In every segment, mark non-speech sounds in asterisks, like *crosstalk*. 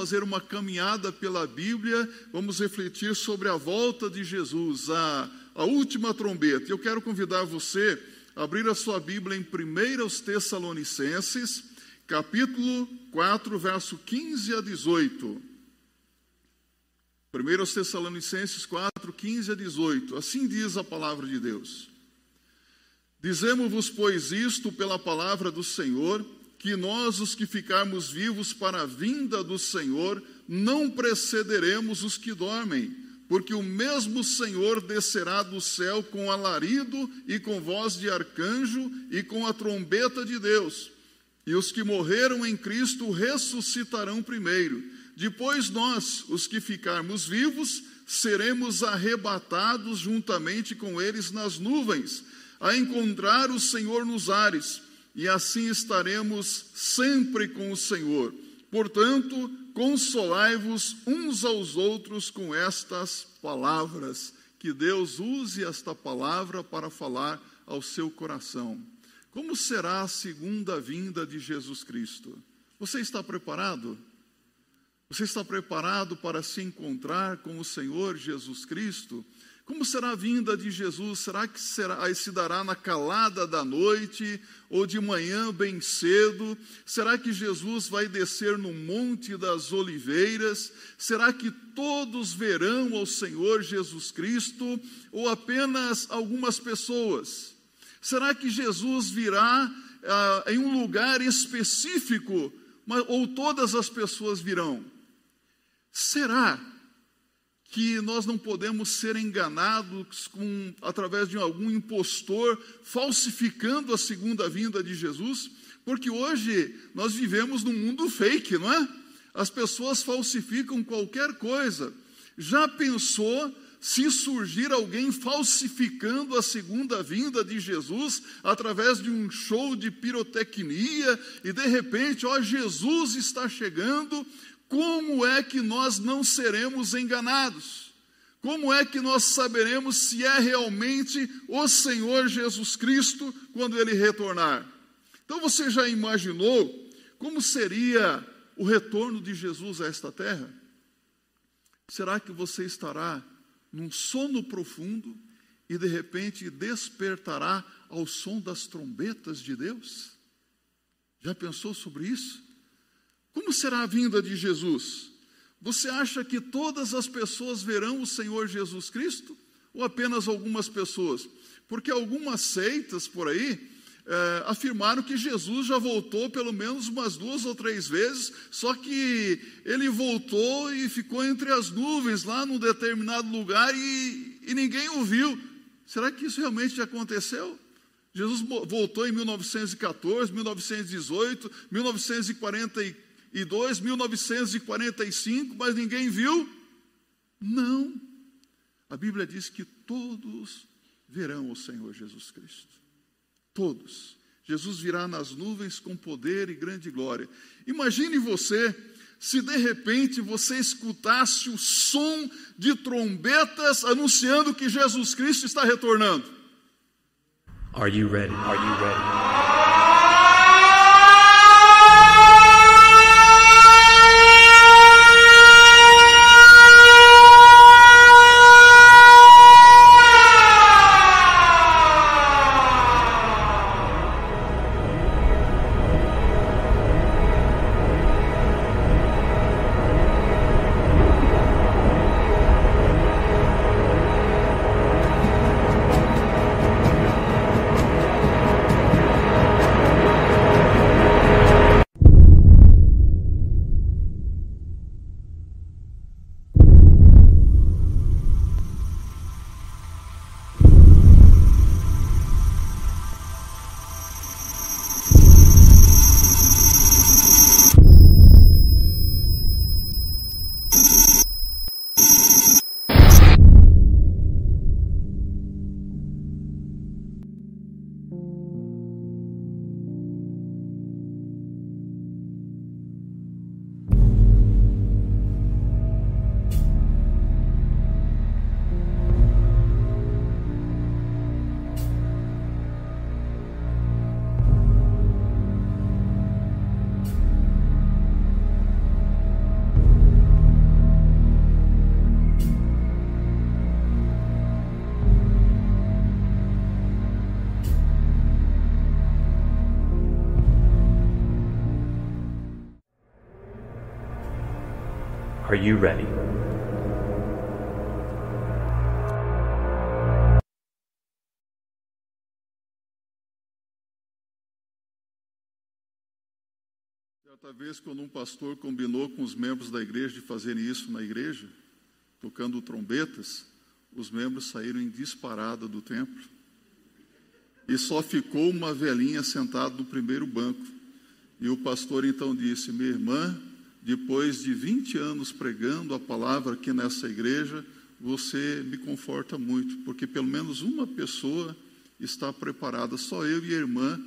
fazer uma caminhada pela Bíblia, vamos refletir sobre a volta de Jesus, a, a última trombeta. Eu quero convidar você a abrir a sua Bíblia em 1 Tessalonicenses, capítulo 4, verso 15 a 18. 1 Tessalonicenses 4, 15 a 18. Assim diz a palavra de Deus. Dizemos-vos, pois, isto pela palavra do Senhor que nós, os que ficarmos vivos para a vinda do Senhor, não precederemos os que dormem, porque o mesmo Senhor descerá do céu com alarido e com voz de arcanjo e com a trombeta de Deus. E os que morreram em Cristo ressuscitarão primeiro. Depois nós, os que ficarmos vivos, seremos arrebatados juntamente com eles nas nuvens, a encontrar o Senhor nos ares e assim estaremos sempre com o Senhor. Portanto, consolai-vos uns aos outros com estas palavras. Que Deus use esta palavra para falar ao seu coração. Como será a segunda vinda de Jesus Cristo? Você está preparado? Você está preparado para se encontrar com o Senhor Jesus Cristo? Como será a vinda de Jesus? Será que será, se dará na calada da noite ou de manhã bem cedo? Será que Jesus vai descer no Monte das Oliveiras? Será que todos verão ao Senhor Jesus Cristo ou apenas algumas pessoas? Será que Jesus virá ah, em um lugar específico ou todas as pessoas virão? Será que nós não podemos ser enganados com, através de algum impostor falsificando a segunda vinda de Jesus, porque hoje nós vivemos num mundo fake, não é? As pessoas falsificam qualquer coisa. Já pensou se surgir alguém falsificando a segunda vinda de Jesus através de um show de pirotecnia e de repente, ó, Jesus está chegando, como é que nós não seremos enganados? Como é que nós saberemos se é realmente o Senhor Jesus Cristo quando ele retornar? Então você já imaginou como seria o retorno de Jesus a esta terra? Será que você estará num sono profundo e de repente despertará ao som das trombetas de Deus? Já pensou sobre isso? Como será a vinda de Jesus? Você acha que todas as pessoas verão o Senhor Jesus Cristo? Ou apenas algumas pessoas? Porque algumas seitas por aí é, afirmaram que Jesus já voltou pelo menos umas duas ou três vezes, só que ele voltou e ficou entre as nuvens lá num determinado lugar e, e ninguém o viu. Será que isso realmente aconteceu? Jesus voltou em 1914, 1918, 1944 e 2, 1945, mas ninguém viu? Não. A Bíblia diz que todos verão o Senhor Jesus Cristo. Todos. Jesus virá nas nuvens com poder e grande glória. Imagine você se de repente você escutasse o som de trombetas anunciando que Jesus Cristo está retornando. Are you ready? Are you ready? Are you ready? Certa vez, quando um pastor combinou com os membros da igreja de fazerem isso na igreja, tocando trombetas, os membros saíram em disparada do templo e só ficou uma velhinha sentada no primeiro banco. E o pastor então disse: Minha irmã, depois de 20 anos pregando a palavra aqui nessa igreja, você me conforta muito, porque pelo menos uma pessoa está preparada, só eu e a irmã,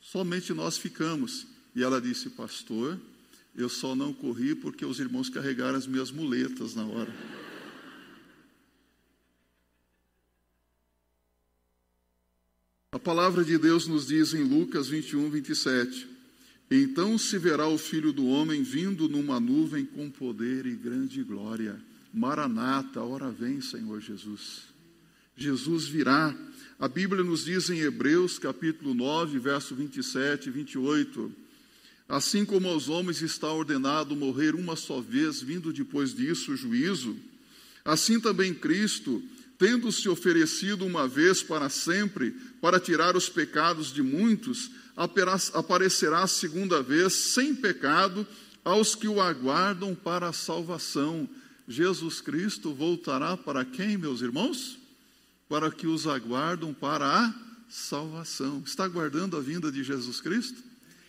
somente nós ficamos. E ela disse: Pastor, eu só não corri porque os irmãos carregaram as minhas muletas na hora. A palavra de Deus nos diz em Lucas 21, 27. Então se verá o filho do homem vindo numa nuvem com poder e grande glória. Maranata, hora vem, Senhor Jesus. Jesus virá. A Bíblia nos diz em Hebreus, capítulo 9, verso 27 e 28. Assim como aos homens está ordenado morrer uma só vez, vindo depois disso o juízo, assim também Cristo tendo se oferecido uma vez para sempre para tirar os pecados de muitos, aparecerá a segunda vez sem pecado aos que o aguardam para a salvação. Jesus Cristo voltará para quem, meus irmãos? Para que os aguardam para a salvação. Está aguardando a vinda de Jesus Cristo?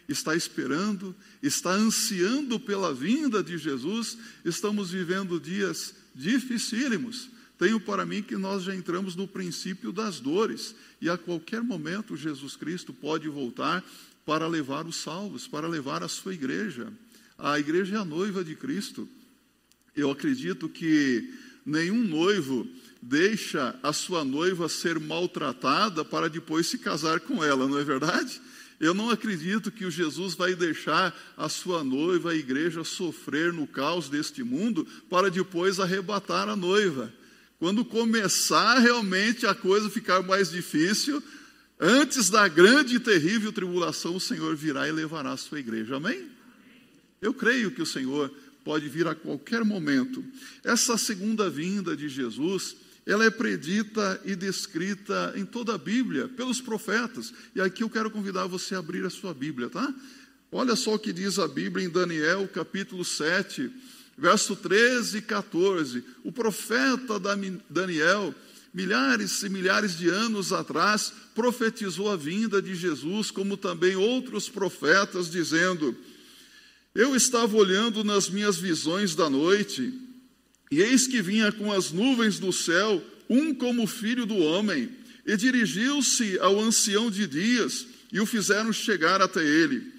Está esperando? Está ansiando pela vinda de Jesus? Estamos vivendo dias dificílimos tenho para mim que nós já entramos no princípio das dores e a qualquer momento Jesus Cristo pode voltar para levar os salvos, para levar a sua igreja. A igreja é a noiva de Cristo. Eu acredito que nenhum noivo deixa a sua noiva ser maltratada para depois se casar com ela, não é verdade? Eu não acredito que o Jesus vai deixar a sua noiva, a igreja, sofrer no caos deste mundo para depois arrebatar a noiva. Quando começar realmente a coisa ficar mais difícil, antes da grande e terrível tribulação, o Senhor virá e levará a sua igreja. Amém? Eu creio que o Senhor pode vir a qualquer momento. Essa segunda vinda de Jesus, ela é predita e descrita em toda a Bíblia, pelos profetas. E aqui eu quero convidar você a abrir a sua Bíblia, tá? Olha só o que diz a Bíblia em Daniel, capítulo 7, verso 13 e 14. O profeta Daniel, milhares e milhares de anos atrás, profetizou a vinda de Jesus, como também outros profetas, dizendo: Eu estava olhando nas minhas visões da noite, e eis que vinha com as nuvens do céu, um como filho do homem, e dirigiu-se ao ancião de dias, e o fizeram chegar até ele.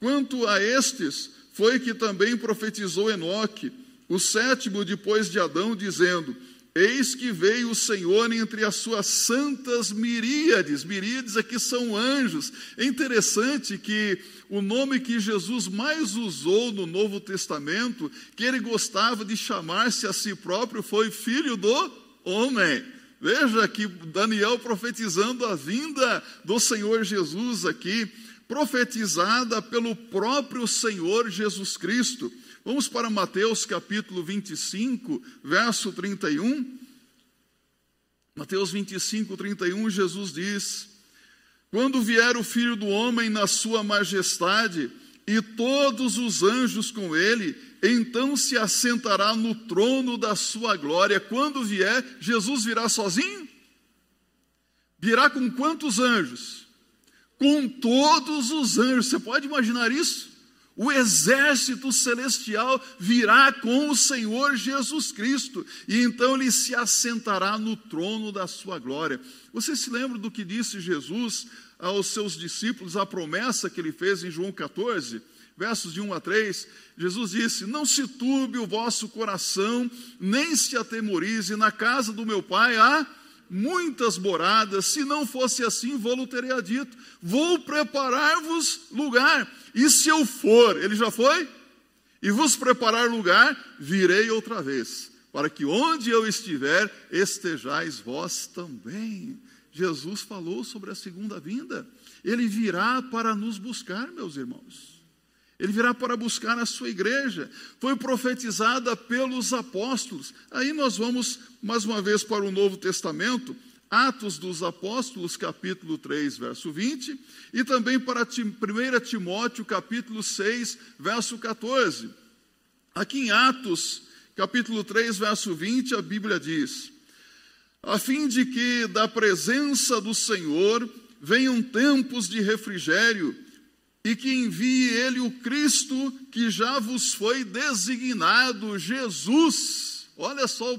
Quanto a estes, foi que também profetizou Enoque, o sétimo depois de Adão, dizendo: Eis que veio o Senhor entre as suas santas miríades. Miríades aqui são anjos. É interessante que o nome que Jesus mais usou no Novo Testamento, que ele gostava de chamar-se a si próprio, foi Filho do Homem. Veja que Daniel profetizando a vinda do Senhor Jesus aqui profetizada pelo próprio Senhor Jesus Cristo. Vamos para Mateus capítulo 25, verso 31. Mateus 25, 31, Jesus diz: Quando vier o filho do homem na sua majestade e todos os anjos com ele, então se assentará no trono da sua glória. Quando vier, Jesus virá sozinho? Virá com quantos anjos? Com todos os anjos. Você pode imaginar isso? O exército celestial virá com o Senhor Jesus Cristo, e então ele se assentará no trono da sua glória. Você se lembra do que disse Jesus aos seus discípulos, a promessa que ele fez em João 14? versos de 1 a 3, Jesus disse: Não se turbe o vosso coração, nem se atemorize, na casa do meu pai há muitas moradas, se não fosse assim, vou teria dito: Vou preparar-vos lugar, e se eu for, ele já foi? E vos preparar lugar, virei outra vez, para que onde eu estiver, estejais vós também. Jesus falou sobre a segunda vinda, ele virá para nos buscar, meus irmãos. Ele virá para buscar a sua igreja. Foi profetizada pelos apóstolos. Aí nós vamos mais uma vez para o Novo Testamento, Atos dos Apóstolos, capítulo 3, verso 20, e também para 1 Timóteo, capítulo 6, verso 14. Aqui em Atos, capítulo 3, verso 20, a Bíblia diz: A fim de que da presença do Senhor venham tempos de refrigério, e que envie ele o Cristo que já vos foi designado, Jesus Olha só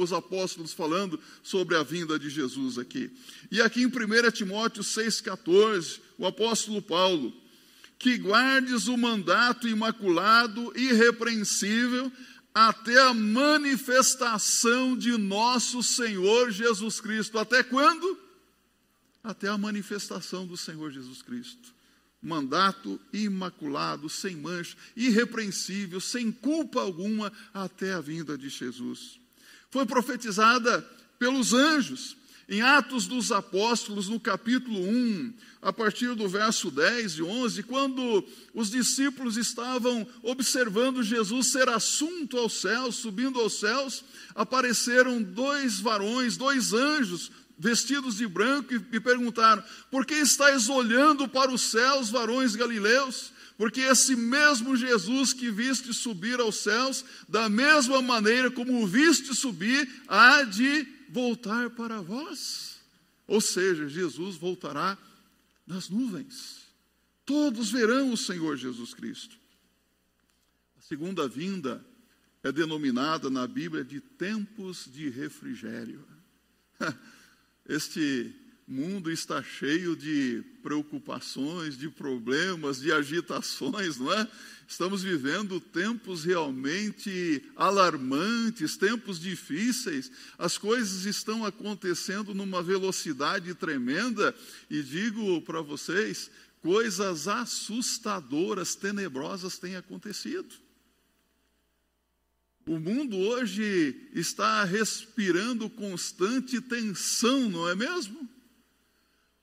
os apóstolos falando sobre a vinda de Jesus aqui. E aqui em 1 Timóteo 6,14, o apóstolo Paulo, que guardes o mandato imaculado, irrepreensível, até a manifestação de nosso Senhor Jesus Cristo. Até quando? Até a manifestação do Senhor Jesus Cristo mandato imaculado, sem mancha, irrepreensível, sem culpa alguma, até a vinda de Jesus. Foi profetizada pelos anjos. Em Atos dos Apóstolos, no capítulo 1, a partir do verso 10 e 11, quando os discípulos estavam observando Jesus ser assunto aos céus, subindo aos céus, apareceram dois varões, dois anjos, vestidos de branco, e me perguntaram: Por que estáis olhando para os céus, varões galileus? Porque esse mesmo Jesus que viste subir aos céus, da mesma maneira como o viste subir, há de voltar para vós. Ou seja, Jesus voltará nas nuvens. Todos verão o Senhor Jesus Cristo. A segunda vinda é denominada na Bíblia de tempos de refrigério. *laughs* Este mundo está cheio de preocupações, de problemas, de agitações, não é? Estamos vivendo tempos realmente alarmantes, tempos difíceis. As coisas estão acontecendo numa velocidade tremenda e digo para vocês, coisas assustadoras, tenebrosas têm acontecido. O mundo hoje está respirando constante tensão, não é mesmo?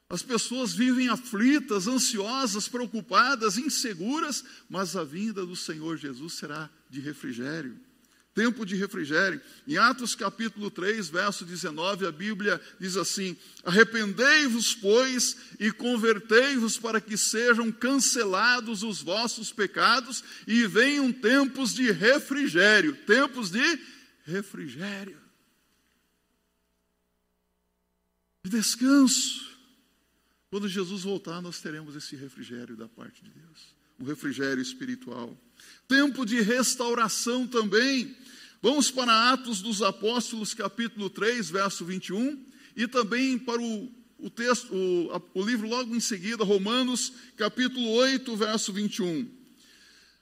As pessoas vivem aflitas, ansiosas, preocupadas, inseguras, mas a vinda do Senhor Jesus será de refrigério tempo de refrigério. Em Atos capítulo 3, verso 19, a Bíblia diz assim: Arrependei-vos, pois, e convertei-vos para que sejam cancelados os vossos pecados e venham tempos de refrigério tempos de refrigério, de descanso. Quando Jesus voltar, nós teremos esse refrigério da parte de Deus, um refrigério espiritual. Tempo de restauração também. Vamos para Atos dos Apóstolos, capítulo 3, verso 21, e também para o, o texto, o, o livro logo em seguida, Romanos, capítulo 8, verso 21.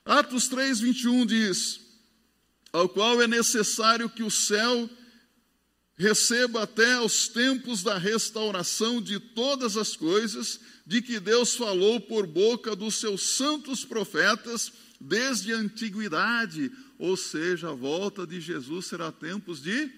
Atos 3, 21 diz: Ao qual é necessário que o céu receba até os tempos da restauração de todas as coisas, de que Deus falou por boca dos seus santos profetas desde a antiguidade, ou seja, a volta de Jesus será tempos de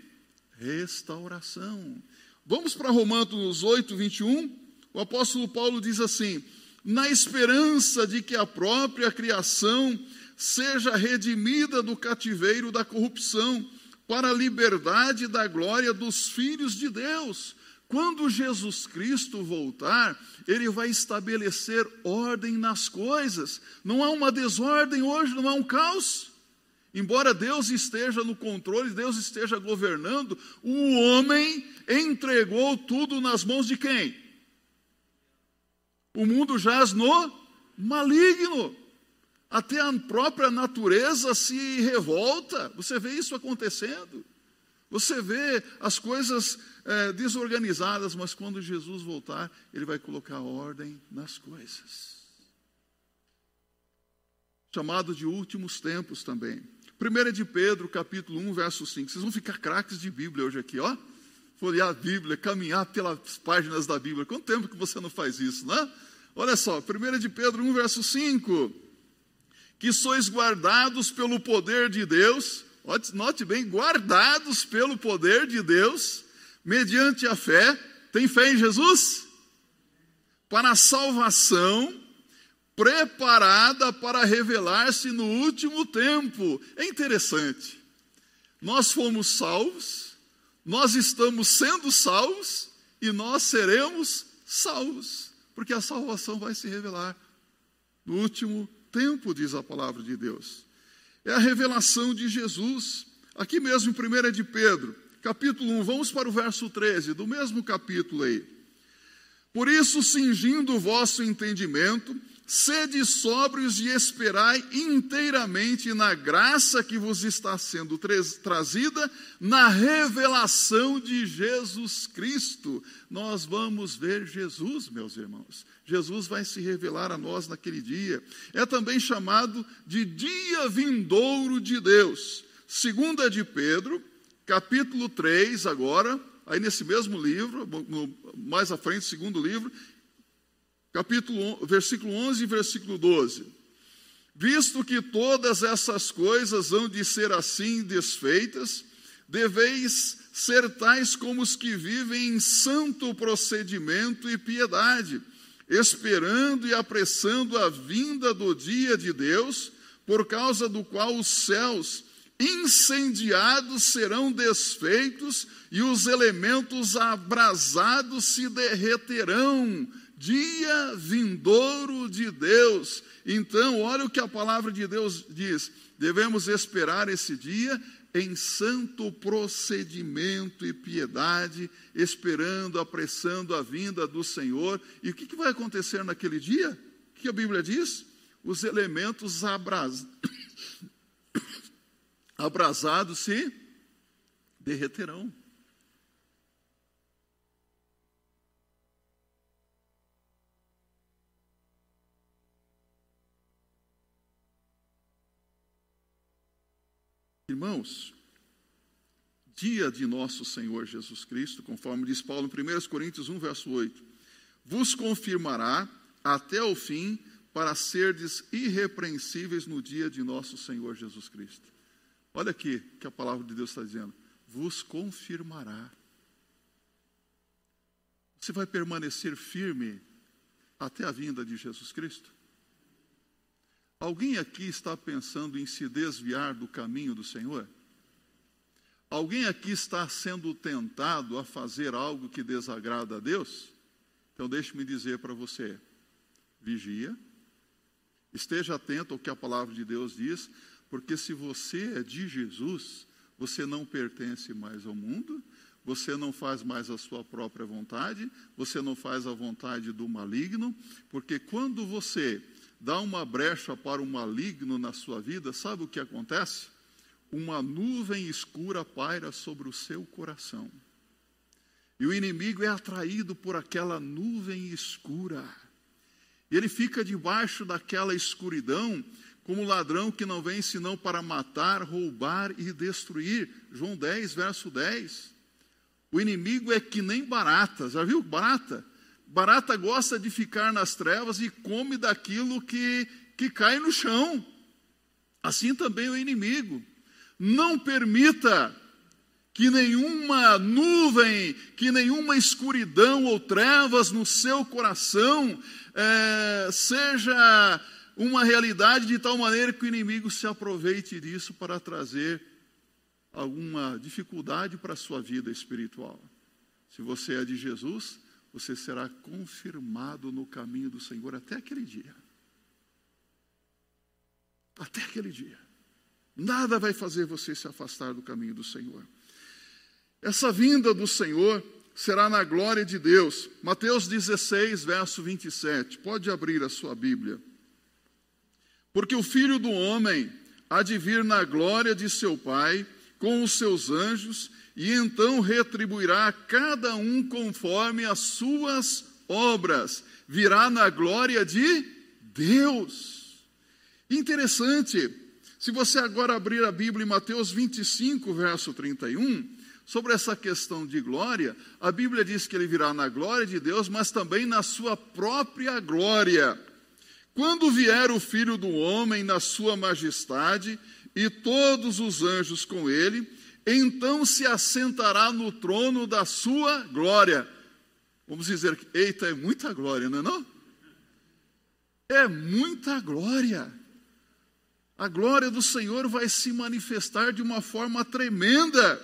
restauração. Vamos para Romanos 8, 21. O apóstolo Paulo diz assim: na esperança de que a própria criação seja redimida do cativeiro da corrupção, para a liberdade da glória dos filhos de Deus. Quando Jesus Cristo voltar, ele vai estabelecer ordem nas coisas. Não há uma desordem hoje, não há um caos. Embora Deus esteja no controle, Deus esteja governando, o homem entregou tudo nas mãos de quem? O mundo jaz no maligno. Até a própria natureza se revolta. Você vê isso acontecendo. Você vê as coisas é, desorganizadas, mas quando Jesus voltar, Ele vai colocar ordem nas coisas. Chamado de últimos tempos também. 1 de Pedro, capítulo 1, verso 5. Vocês vão ficar craques de Bíblia hoje aqui, ó. Folhear a Bíblia, caminhar pelas páginas da Bíblia. Quanto tempo que você não faz isso, né? Olha só, 1 de Pedro 1, verso 5. Que sois guardados pelo poder de Deus, note bem, guardados pelo poder de Deus, mediante a fé. Tem fé em Jesus? Para a salvação preparada para revelar-se no último tempo. É interessante. Nós fomos salvos, nós estamos sendo salvos e nós seremos salvos, porque a salvação vai se revelar no último tempo, diz a palavra de Deus. É a revelação de Jesus. Aqui mesmo em 1 de Pedro, capítulo 1, vamos para o verso 13, do mesmo capítulo aí. Por isso, cingindo o vosso entendimento, Sede sóbrios e esperai inteiramente na graça que vos está sendo trazida, na revelação de Jesus Cristo. Nós vamos ver Jesus, meus irmãos. Jesus vai se revelar a nós naquele dia. É também chamado de dia vindouro de Deus. Segunda de Pedro, capítulo 3, agora, aí nesse mesmo livro, mais à frente, segundo livro, capítulo, versículo 11 e versículo 12. Visto que todas essas coisas hão de ser assim desfeitas, deveis ser tais como os que vivem em santo procedimento e piedade, esperando e apressando a vinda do dia de Deus, por causa do qual os céus incendiados serão desfeitos e os elementos abrasados se derreterão dia vindouro de Deus. Então, olha o que a palavra de Deus diz: devemos esperar esse dia em santo procedimento e piedade, esperando, apressando a vinda do Senhor. E o que, vai acontecer naquele dia? O que a Bíblia diz? Os elementos abras... *coughs* abrasados se derreterão. Irmãos, dia de nosso Senhor Jesus Cristo, conforme diz Paulo em 1 Coríntios 1, verso 8, vos confirmará até o fim para serdes irrepreensíveis no dia de nosso Senhor Jesus Cristo. Olha aqui que a palavra de Deus está dizendo: vos confirmará. Você vai permanecer firme até a vinda de Jesus Cristo? Alguém aqui está pensando em se desviar do caminho do Senhor? Alguém aqui está sendo tentado a fazer algo que desagrada a Deus? Então, deixe-me dizer para você: vigia, esteja atento ao que a palavra de Deus diz, porque se você é de Jesus, você não pertence mais ao mundo, você não faz mais a sua própria vontade, você não faz a vontade do maligno, porque quando você dá uma brecha para o maligno na sua vida, sabe o que acontece? Uma nuvem escura paira sobre o seu coração. E o inimigo é atraído por aquela nuvem escura. E ele fica debaixo daquela escuridão, como ladrão que não vem senão para matar, roubar e destruir. João 10, verso 10. O inimigo é que nem barata. Já viu barata? Barata gosta de ficar nas trevas e come daquilo que, que cai no chão. Assim também o inimigo. Não permita que nenhuma nuvem, que nenhuma escuridão ou trevas no seu coração é, seja uma realidade de tal maneira que o inimigo se aproveite disso para trazer alguma dificuldade para a sua vida espiritual. Se você é de Jesus, você será confirmado no caminho do Senhor até aquele dia. Até aquele dia. Nada vai fazer você se afastar do caminho do Senhor. Essa vinda do Senhor será na glória de Deus. Mateus 16, verso 27. Pode abrir a sua Bíblia. Porque o filho do homem há de vir na glória de seu Pai com os seus anjos e então retribuirá a cada um conforme as suas obras, virá na glória de Deus. Interessante, se você agora abrir a Bíblia em Mateus 25, verso 31, sobre essa questão de glória, a Bíblia diz que ele virá na glória de Deus, mas também na sua própria glória. Quando vier o Filho do Homem na sua majestade e todos os anjos com ele, então se assentará no trono da sua glória. Vamos dizer eita, é muita glória, não é não? é muita glória. A glória do Senhor vai se manifestar de uma forma tremenda.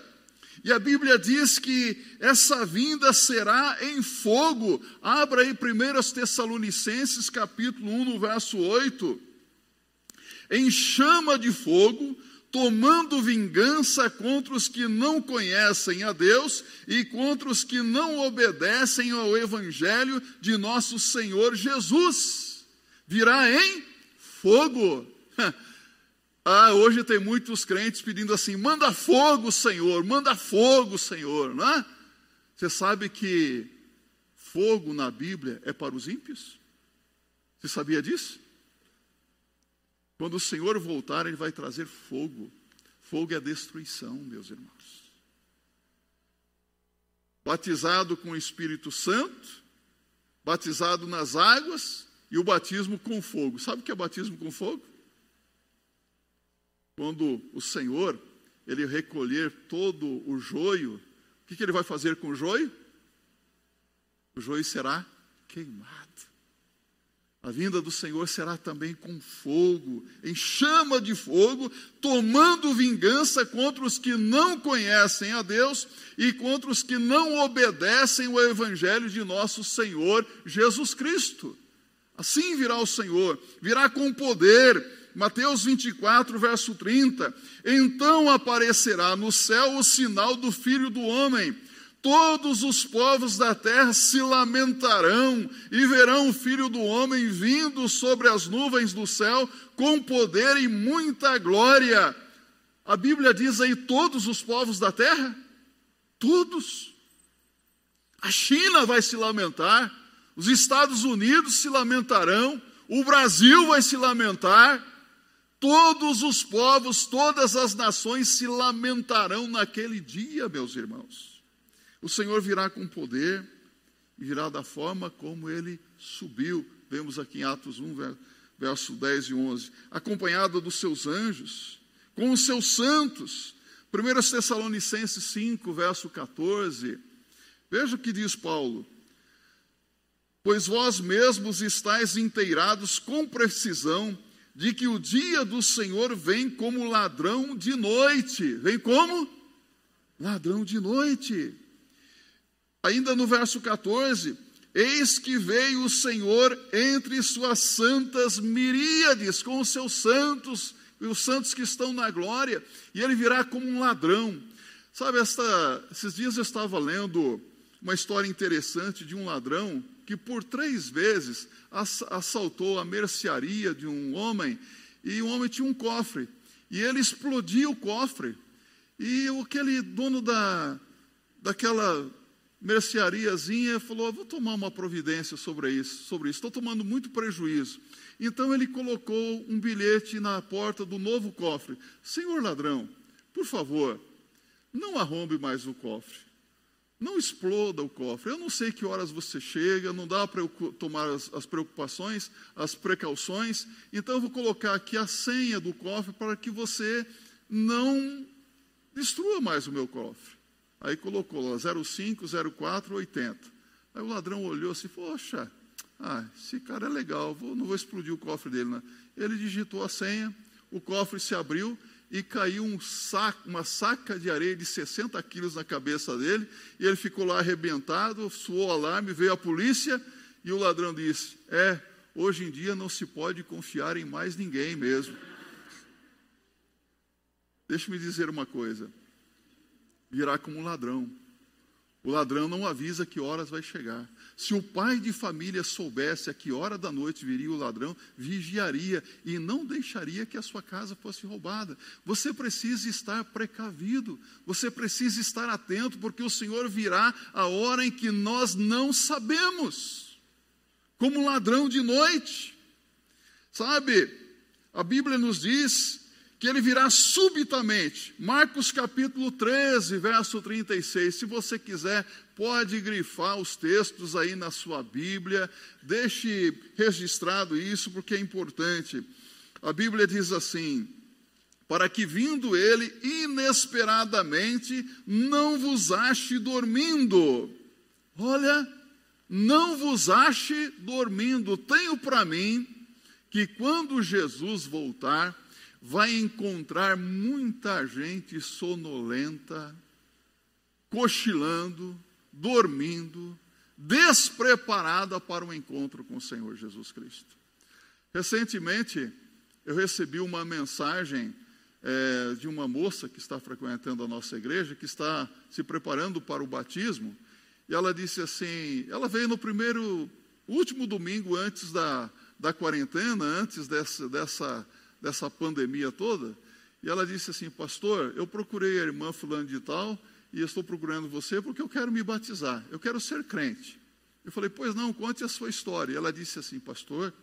E a Bíblia diz que essa vinda será em fogo. Abra aí 1 Tessalonicenses, capítulo 1, no verso 8. Em chama de fogo, tomando vingança contra os que não conhecem a Deus e contra os que não obedecem ao Evangelho de nosso Senhor Jesus. Virá em fogo. *laughs* Ah, hoje tem muitos crentes pedindo assim: manda fogo, Senhor, manda fogo, Senhor, não é? Você sabe que fogo na Bíblia é para os ímpios? Você sabia disso? Quando o Senhor voltar, Ele vai trazer fogo. Fogo é destruição, meus irmãos. Batizado com o Espírito Santo, batizado nas águas e o batismo com fogo. Sabe o que é batismo com fogo? quando o Senhor ele recolher todo o joio, o que, que ele vai fazer com o joio? O joio será queimado. A vinda do Senhor será também com fogo, em chama de fogo, tomando vingança contra os que não conhecem a Deus e contra os que não obedecem o Evangelho de nosso Senhor Jesus Cristo. Assim virá o Senhor, virá com poder, Mateus 24, verso 30. Então aparecerá no céu o sinal do Filho do Homem. Todos os povos da terra se lamentarão e verão o Filho do Homem vindo sobre as nuvens do céu com poder e muita glória. A Bíblia diz aí: todos os povos da terra? Todos. A China vai se lamentar, os Estados Unidos se lamentarão, o Brasil vai se lamentar, Todos os povos, todas as nações se lamentarão naquele dia, meus irmãos. O Senhor virá com poder e virá da forma como ele subiu. Vemos aqui em Atos 1, verso 10 e 11. Acompanhado dos seus anjos, com os seus santos. 1 Tessalonicenses 5, verso 14. Veja o que diz Paulo. Pois vós mesmos estáis inteirados com precisão de que o dia do Senhor vem como ladrão de noite. Vem como? Ladrão de noite. Ainda no verso 14: Eis que veio o Senhor entre suas santas miríades, com os seus santos, e os santos que estão na glória, e ele virá como um ladrão. Sabe, esta, esses dias eu estava lendo uma história interessante de um ladrão que por três vezes assaltou a mercearia de um homem e o homem tinha um cofre e ele explodia o cofre e aquele dono da, daquela merceariazinha falou: vou tomar uma providência sobre isso, sobre isso. Estou tomando muito prejuízo. Então ele colocou um bilhete na porta do novo cofre: Senhor ladrão, por favor, não arrombe mais o cofre. Não exploda o cofre. Eu não sei que horas você chega, não dá para eu tomar as, as, preocupações, as precauções. Então eu vou colocar aqui a senha do cofre para que você não destrua mais o meu cofre. Aí colocou lá 050480. Aí o ladrão olhou assim, poxa, ah, esse cara é legal, vou, não vou explodir o cofre dele. Né? Ele digitou a senha, o cofre se abriu e caiu um saco, uma saca de areia de 60 quilos na cabeça dele, e ele ficou lá arrebentado, soou o alarme, veio a polícia, e o ladrão disse: É, hoje em dia não se pode confiar em mais ninguém mesmo. Deixe-me dizer uma coisa: virá como um ladrão. O ladrão não avisa que horas vai chegar. Se o pai de família soubesse a que hora da noite viria o ladrão, vigiaria e não deixaria que a sua casa fosse roubada. Você precisa estar precavido, você precisa estar atento, porque o Senhor virá a hora em que nós não sabemos, como ladrão de noite. Sabe, a Bíblia nos diz que ele virá subitamente. Marcos capítulo 13, verso 36. Se você quiser, pode grifar os textos aí na sua Bíblia, deixe registrado isso porque é importante. A Bíblia diz assim: para que vindo ele inesperadamente não vos ache dormindo. Olha, não vos ache dormindo. Tenho para mim que quando Jesus voltar, vai encontrar muita gente sonolenta, cochilando, dormindo, despreparada para o encontro com o Senhor Jesus Cristo. Recentemente, eu recebi uma mensagem é, de uma moça que está frequentando a nossa igreja, que está se preparando para o batismo, e ela disse assim: ela veio no primeiro, último domingo antes da, da quarentena, antes dessa, dessa, dessa pandemia toda, e ela disse assim: Pastor, eu procurei a irmã Fulano de Tal e estou procurando você porque eu quero me batizar, eu quero ser crente. Eu falei: Pois não, conte a sua história. E ela disse assim: Pastor,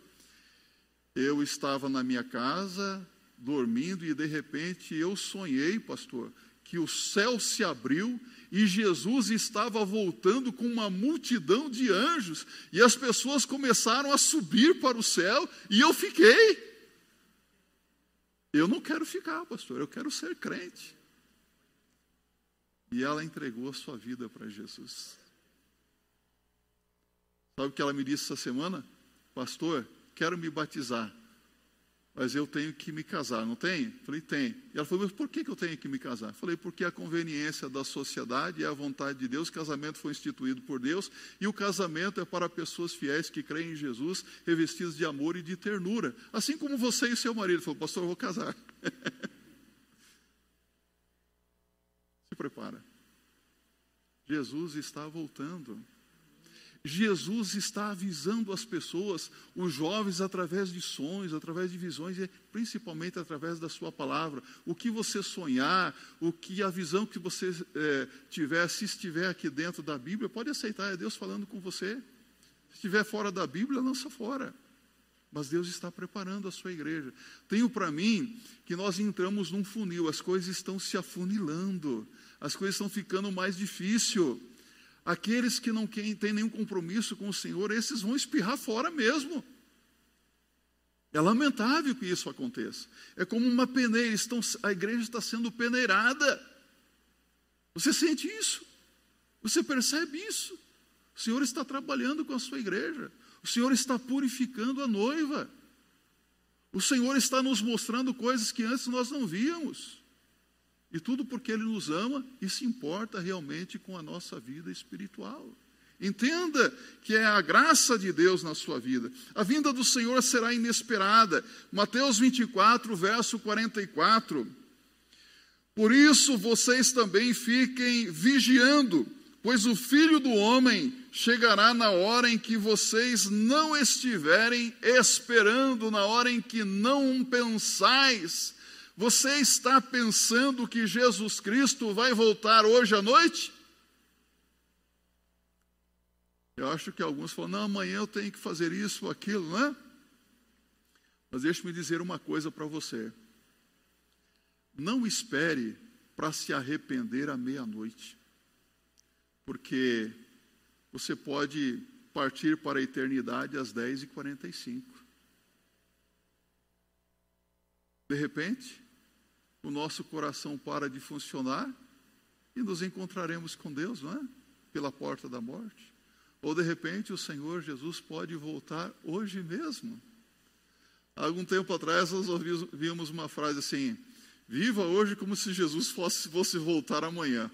eu estava na minha casa, dormindo e de repente eu sonhei, pastor, que o céu se abriu e Jesus estava voltando com uma multidão de anjos e as pessoas começaram a subir para o céu e eu fiquei. Eu não quero ficar, pastor, eu quero ser crente. E ela entregou a sua vida para Jesus. Sabe o que ela me disse essa semana? Pastor, quero me batizar mas eu tenho que me casar, não tem? Falei, tem. E ela falou, mas por que eu tenho que me casar? Falei, porque a conveniência da sociedade é a vontade de Deus, o casamento foi instituído por Deus, e o casamento é para pessoas fiéis que creem em Jesus, revestidas de amor e de ternura. Assim como você e seu marido. Falou, pastor, eu vou casar. *laughs* Se prepara. Jesus está voltando. Jesus está avisando as pessoas, os jovens, através de sonhos, através de visões, e principalmente através da sua palavra. O que você sonhar, o que a visão que você é, tiver, se estiver aqui dentro da Bíblia, pode aceitar, é Deus falando com você. Se estiver fora da Bíblia, lança fora. Mas Deus está preparando a sua igreja. Tenho para mim que nós entramos num funil, as coisas estão se afunilando, as coisas estão ficando mais difíceis. Aqueles que não têm nenhum compromisso com o Senhor, esses vão espirrar fora mesmo. É lamentável que isso aconteça. É como uma peneira, estão, a igreja está sendo peneirada. Você sente isso? Você percebe isso? O Senhor está trabalhando com a sua igreja. O Senhor está purificando a noiva. O Senhor está nos mostrando coisas que antes nós não víamos. E tudo porque Ele nos ama e se importa realmente com a nossa vida espiritual. Entenda que é a graça de Deus na sua vida. A vinda do Senhor será inesperada. Mateus 24, verso 44. Por isso vocês também fiquem vigiando, pois o filho do homem chegará na hora em que vocês não estiverem esperando, na hora em que não pensais você está pensando que Jesus Cristo vai voltar hoje à noite? Eu acho que alguns falam, não, amanhã eu tenho que fazer isso aquilo, não é? Mas deixe-me dizer uma coisa para você. Não espere para se arrepender à meia-noite, porque você pode partir para a eternidade às 10h45. De repente, o nosso coração para de funcionar e nos encontraremos com Deus, não é? Pela porta da morte. Ou de repente o Senhor Jesus pode voltar hoje mesmo. Há algum tempo atrás nós ouvimos uma frase assim: Viva hoje como se Jesus fosse, fosse voltar amanhã.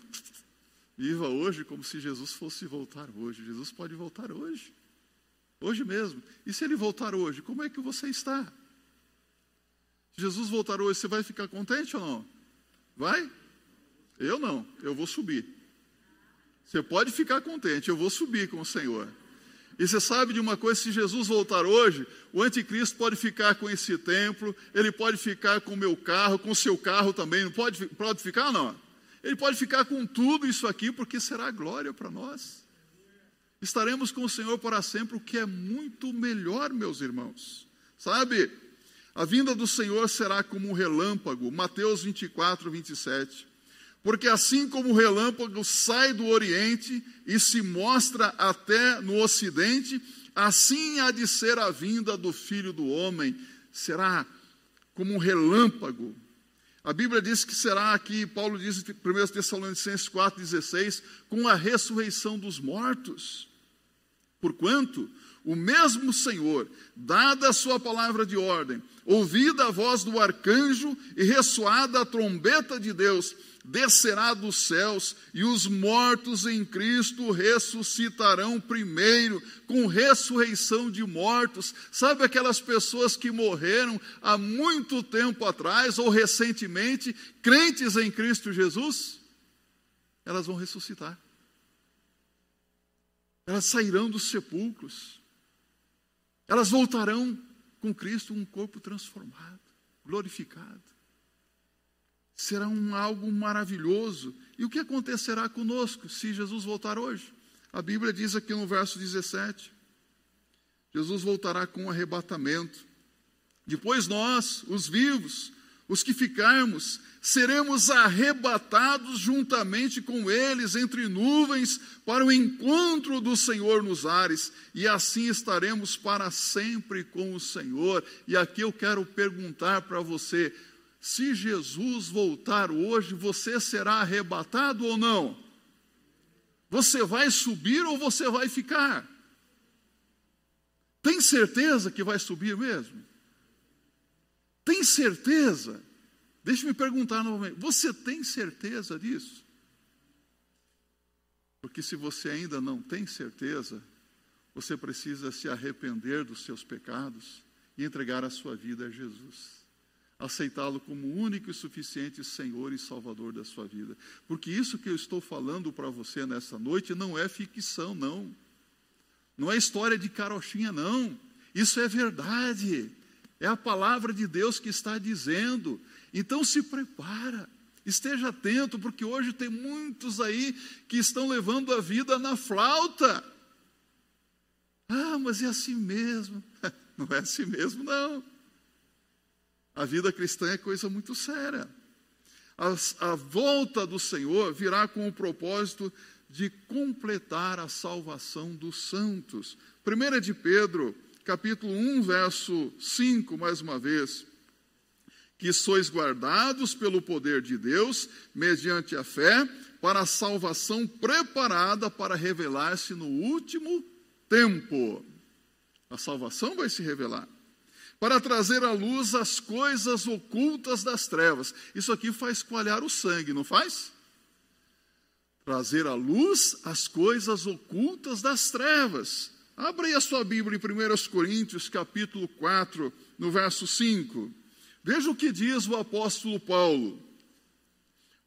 Viva hoje como se Jesus fosse voltar hoje. Jesus pode voltar hoje. Hoje mesmo. E se ele voltar hoje, como é que você está? Jesus voltar hoje, você vai ficar contente ou não? Vai? Eu não, eu vou subir. Você pode ficar contente, eu vou subir com o Senhor. E você sabe de uma coisa: se Jesus voltar hoje, o anticristo pode ficar com esse templo, ele pode ficar com o meu carro, com o seu carro também, não pode, pode ficar, não? Ele pode ficar com tudo isso aqui, porque será glória para nós. Estaremos com o Senhor para sempre, o que é muito melhor, meus irmãos. Sabe? A vinda do Senhor será como um relâmpago, Mateus 24, 27. Porque assim como o relâmpago sai do Oriente e se mostra até no Ocidente, assim há de ser a vinda do Filho do Homem. Será como um relâmpago. A Bíblia diz que será aqui, Paulo diz em 1 Tessalonicenses 4,16, com a ressurreição dos mortos. Porquanto o mesmo Senhor, dada a sua palavra de ordem, ouvida a voz do arcanjo e ressoada a trombeta de Deus, descerá dos céus e os mortos em Cristo ressuscitarão primeiro, com ressurreição de mortos. Sabe aquelas pessoas que morreram há muito tempo atrás ou recentemente, crentes em Cristo Jesus? Elas vão ressuscitar. Elas sairão dos sepulcros. Elas voltarão com Cristo um corpo transformado, glorificado será um algo maravilhoso. E o que acontecerá conosco se Jesus voltar hoje? A Bíblia diz aqui no verso 17: Jesus voltará com um arrebatamento. Depois nós, os vivos, os que ficarmos, seremos arrebatados juntamente com eles entre nuvens para o encontro do Senhor nos ares, e assim estaremos para sempre com o Senhor. E aqui eu quero perguntar para você: se Jesus voltar hoje, você será arrebatado ou não? Você vai subir ou você vai ficar? Tem certeza que vai subir mesmo? Tem certeza? Deixe-me perguntar novamente: você tem certeza disso? Porque se você ainda não tem certeza, você precisa se arrepender dos seus pecados e entregar a sua vida a Jesus aceitá-lo como único e suficiente Senhor e Salvador da sua vida. Porque isso que eu estou falando para você nessa noite não é ficção, não. Não é história de carochinha, não. Isso é verdade. É a palavra de Deus que está dizendo. Então se prepara. Esteja atento, porque hoje tem muitos aí que estão levando a vida na flauta. Ah, mas é assim mesmo. *laughs* Não é assim mesmo, não. A vida cristã é coisa muito séria. A, a volta do Senhor virá com o propósito de completar a salvação dos santos. 1 de Pedro, capítulo 1, verso 5, mais uma vez. Que sois guardados pelo poder de Deus, mediante a fé, para a salvação preparada para revelar-se no último tempo. A salvação vai se revelar para trazer à luz as coisas ocultas das trevas. Isso aqui faz coalhar o sangue, não faz? Trazer à luz as coisas ocultas das trevas. Abra aí a sua Bíblia em 1 Coríntios, capítulo 4, no verso 5. Veja o que diz o apóstolo Paulo.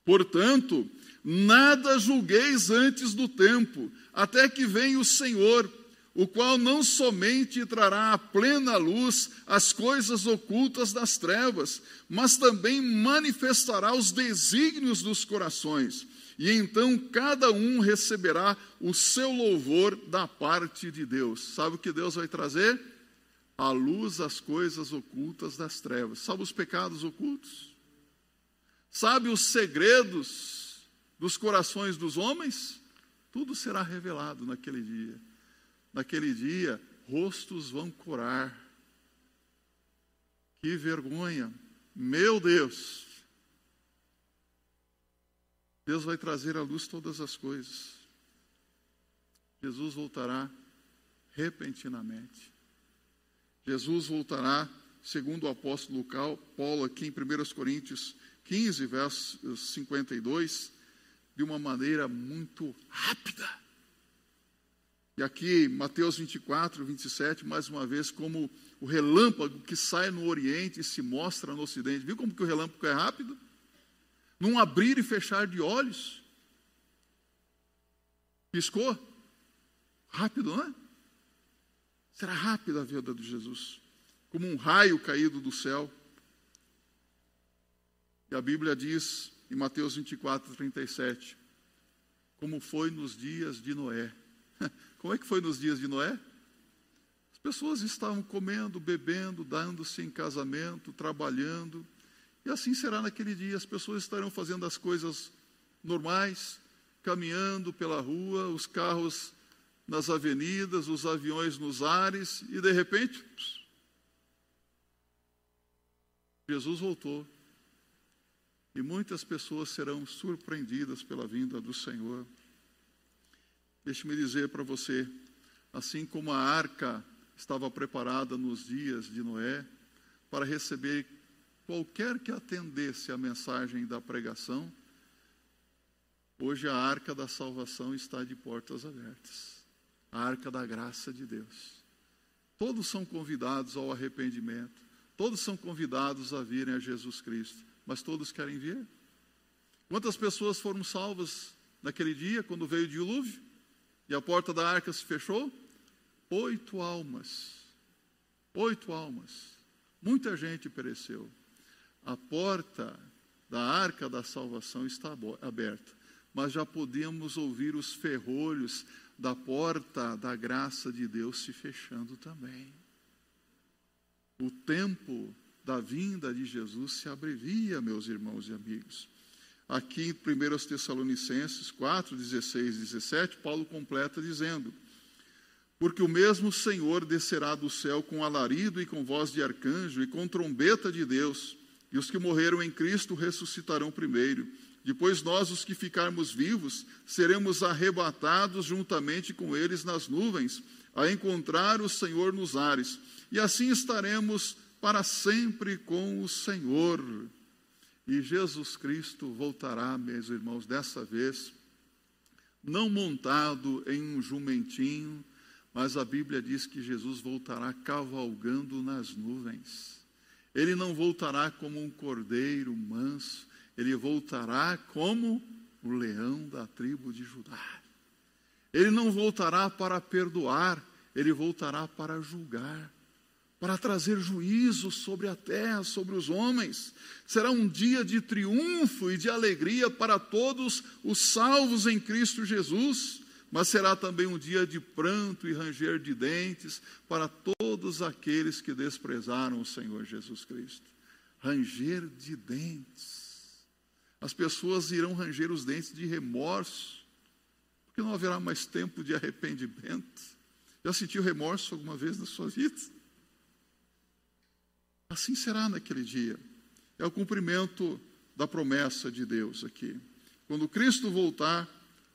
Portanto, nada julgueis antes do tempo, até que venha o Senhor o qual não somente trará à plena luz as coisas ocultas das trevas, mas também manifestará os desígnios dos corações. E então cada um receberá o seu louvor da parte de Deus. Sabe o que Deus vai trazer? A luz as coisas ocultas das trevas. Sabe os pecados ocultos? Sabe os segredos dos corações dos homens? Tudo será revelado naquele dia. Naquele dia, rostos vão curar. Que vergonha! Meu Deus! Deus vai trazer à luz todas as coisas. Jesus voltará repentinamente. Jesus voltará, segundo o apóstolo Paulo, aqui em 1 Coríntios 15, verso 52, de uma maneira muito rápida. E aqui, Mateus 24, 27, mais uma vez, como o relâmpago que sai no Oriente e se mostra no Ocidente. Viu como que o relâmpago é rápido? Num abrir e fechar de olhos. Piscou? Rápido, não é? Será rápida a vida de Jesus. Como um raio caído do céu. E a Bíblia diz em Mateus 24, 37, como foi nos dias de Noé. *laughs* Como é que foi nos dias de Noé? As pessoas estavam comendo, bebendo, dando-se em casamento, trabalhando. E assim será naquele dia. As pessoas estarão fazendo as coisas normais, caminhando pela rua, os carros nas avenidas, os aviões nos ares, e de repente, Jesus voltou. E muitas pessoas serão surpreendidas pela vinda do Senhor. Deixe-me dizer para você: assim como a arca estava preparada nos dias de Noé para receber qualquer que atendesse a mensagem da pregação, hoje a arca da salvação está de portas abertas a arca da graça de Deus. Todos são convidados ao arrependimento, todos são convidados a virem a Jesus Cristo, mas todos querem vir. Quantas pessoas foram salvas naquele dia, quando veio o dilúvio, e a porta da arca se fechou? Oito almas. Oito almas. Muita gente pereceu. A porta da arca da salvação está aberta, mas já podemos ouvir os ferrolhos da porta da graça de Deus se fechando também. O tempo da vinda de Jesus se abrevia, meus irmãos e amigos. Aqui em 1 Tessalonicenses 4, 16 e 17, Paulo completa dizendo: Porque o mesmo Senhor descerá do céu com alarido e com voz de arcanjo e com trombeta de Deus, e os que morreram em Cristo ressuscitarão primeiro. Depois nós, os que ficarmos vivos, seremos arrebatados juntamente com eles nas nuvens, a encontrar o Senhor nos ares. E assim estaremos para sempre com o Senhor. E Jesus Cristo voltará, meus irmãos, dessa vez, não montado em um jumentinho, mas a Bíblia diz que Jesus voltará cavalgando nas nuvens. Ele não voltará como um cordeiro manso, ele voltará como o leão da tribo de Judá. Ele não voltará para perdoar, ele voltará para julgar, para trazer juízo sobre a terra, sobre os homens. Será um dia de triunfo e de alegria para todos os salvos em Cristo Jesus, mas será também um dia de pranto e ranger de dentes para todos aqueles que desprezaram o Senhor Jesus Cristo. Ranger de dentes as pessoas irão ranger os dentes de remorso, porque não haverá mais tempo de arrependimento. Já sentiu remorso alguma vez na sua vida? Assim será naquele dia. É o cumprimento da promessa de Deus aqui. Quando Cristo voltar,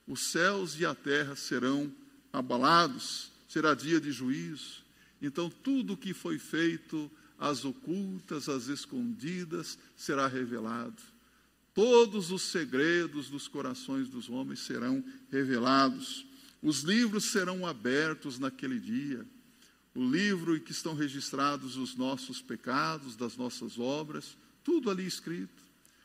os céus e a terra serão abalados, será dia de juízo. Então, tudo o que foi feito, as ocultas, as escondidas, será revelado. Todos os segredos dos corações dos homens serão revelados. Os livros serão abertos naquele dia. O livro em que estão registrados os nossos pecados, das nossas obras, tudo ali escrito.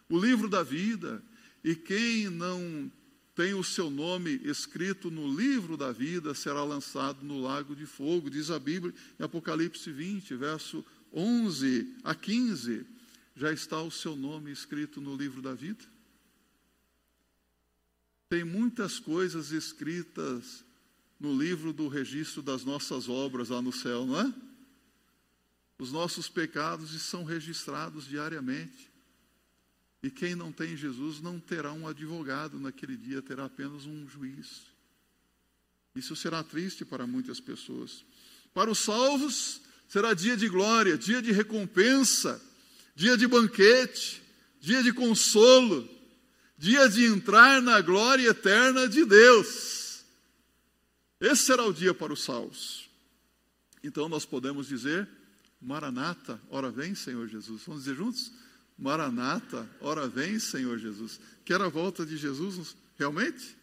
O livro da vida. E quem não tem o seu nome escrito no livro da vida será lançado no lago de fogo, diz a Bíblia em Apocalipse 20, verso 11 a 15 já está o seu nome escrito no livro da vida? Tem muitas coisas escritas no livro do registro das nossas obras lá no céu, não é? Os nossos pecados são registrados diariamente. E quem não tem Jesus não terá um advogado naquele dia, terá apenas um juiz. Isso será triste para muitas pessoas. Para os salvos, será dia de glória, dia de recompensa, dia de banquete, dia de consolo, dia de entrar na glória eterna de Deus. Esse será o dia para os salvos. Então nós podemos dizer: Maranata, ora vem, Senhor Jesus. Vamos dizer juntos? Maranata, ora vem, Senhor Jesus. Quer a volta de Jesus realmente?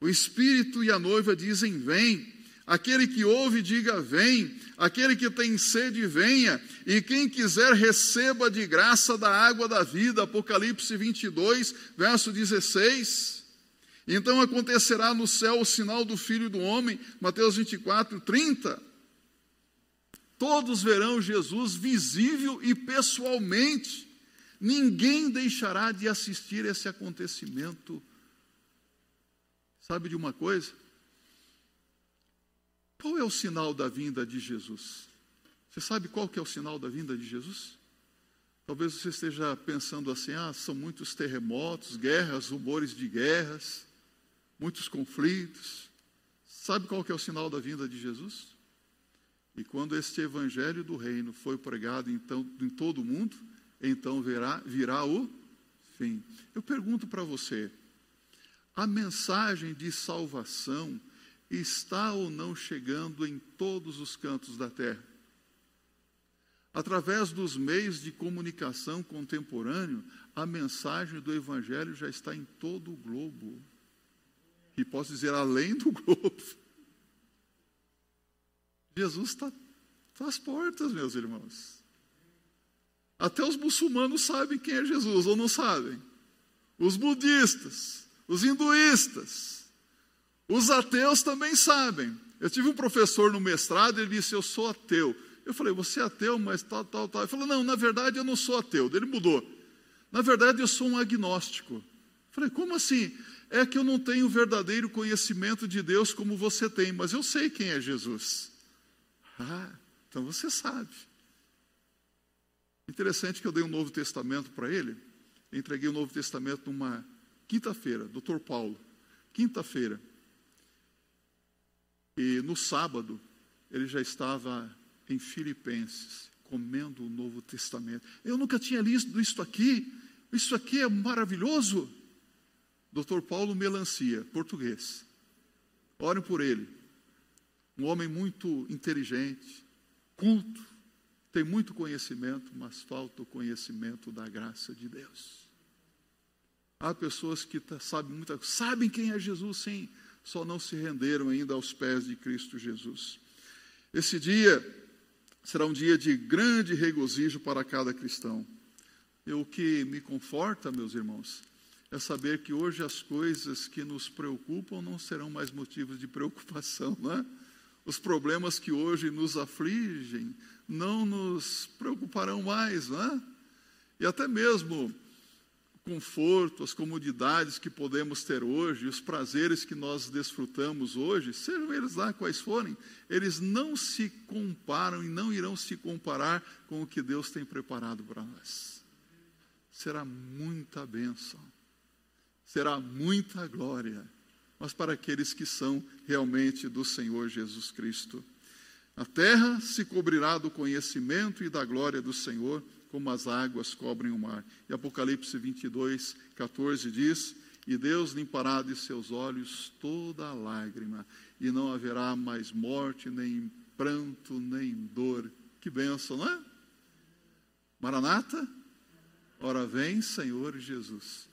O Espírito e a noiva dizem: Vem. Aquele que ouve, diga: Vem. Aquele que tem sede, venha. E quem quiser, receba de graça da água da vida. Apocalipse 22, verso 16. Então acontecerá no céu o sinal do Filho do Homem. Mateus 24, 30. Todos verão Jesus visível e pessoalmente. Ninguém deixará de assistir esse acontecimento. Sabe de uma coisa? Qual é o sinal da vinda de Jesus? Você sabe qual que é o sinal da vinda de Jesus? Talvez você esteja pensando assim: ah, são muitos terremotos, guerras, rumores de guerras, muitos conflitos. Sabe qual que é o sinal da vinda de Jesus? E quando este evangelho do reino foi pregado então em todo o mundo, então virá, virá o fim. Eu pergunto para você: a mensagem de salvação está ou não chegando em todos os cantos da terra. Através dos meios de comunicação contemporâneo, a mensagem do Evangelho já está em todo o globo. E posso dizer, além do globo. Jesus está tá às portas, meus irmãos. Até os muçulmanos sabem quem é Jesus, ou não sabem? Os budistas, os hinduístas, os ateus também sabem. Eu tive um professor no mestrado, ele disse: Eu sou ateu. Eu falei: Você é ateu, mas tal, tal, tal. Ele falou: Não, na verdade eu não sou ateu. Ele mudou. Na verdade eu sou um agnóstico. Eu falei: Como assim? É que eu não tenho verdadeiro conhecimento de Deus como você tem, mas eu sei quem é Jesus. Ah, então você sabe. Interessante que eu dei um Novo Testamento para ele. entreguei o Novo Testamento numa quinta-feira, doutor Paulo. Quinta-feira. E no sábado, ele já estava em Filipenses, comendo o Novo Testamento. Eu nunca tinha lido isso aqui. Isso aqui é maravilhoso. Doutor Paulo Melancia, português. Orem por ele. Um homem muito inteligente, culto, tem muito conhecimento, mas falta o conhecimento da graça de Deus. Há pessoas que sabem muita sabem quem é Jesus, sim, só não se renderam ainda aos pés de Cristo Jesus. Esse dia será um dia de grande regozijo para cada cristão. E o que me conforta, meus irmãos, é saber que hoje as coisas que nos preocupam não serão mais motivos de preocupação, não é? Os problemas que hoje nos afligem não nos preocuparão mais, não é? E até mesmo o conforto, as comodidades que podemos ter hoje, os prazeres que nós desfrutamos hoje, sejam eles lá quais forem, eles não se comparam e não irão se comparar com o que Deus tem preparado para nós. Será muita bênção, será muita glória, mas para aqueles que são realmente do Senhor Jesus Cristo. A terra se cobrirá do conhecimento e da glória do Senhor, como as águas cobrem o mar. E Apocalipse 22, 14 diz: E Deus limpará de seus olhos toda lágrima, e não haverá mais morte, nem pranto, nem dor. Que bênção, não é? Maranata? Ora vem, Senhor Jesus.